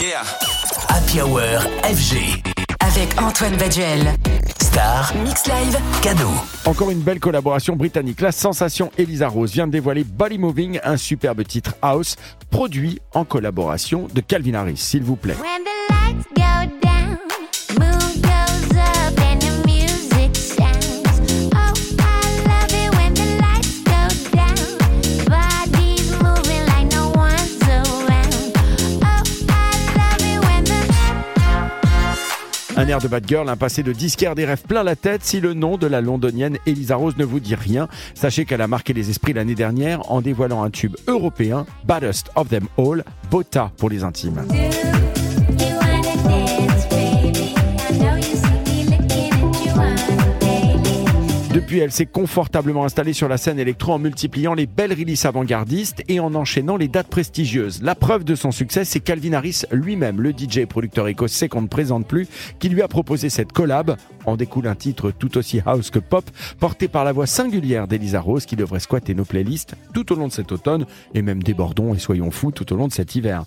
Yeah. Happy Hour FG. Avec Antoine Baduel. Star. Mix Live. Cadeau. Encore une belle collaboration britannique. La sensation Elisa Rose vient de dévoiler Body Moving, un superbe titre house produit en collaboration de Calvin Harris, s'il vous plaît. When the lights go Un air de bad girl, un passé de disquaire des rêves plein la tête. Si le nom de la londonienne Elisa Rose ne vous dit rien, sachez qu'elle a marqué les esprits l'année dernière en dévoilant un tube européen, Baddest of Them All, Bota pour les intimes. Depuis, elle s'est confortablement installée sur la scène électro en multipliant les belles releases avant-gardistes et en enchaînant les dates prestigieuses. La preuve de son succès, c'est Calvin Harris lui-même, le DJ et producteur écossais qu'on ne présente plus, qui lui a proposé cette collab. En découle un titre tout aussi house que pop, porté par la voix singulière d'Elisa Rose qui devrait squatter nos playlists tout au long de cet automne et même débordons et soyons fous tout au long de cet hiver.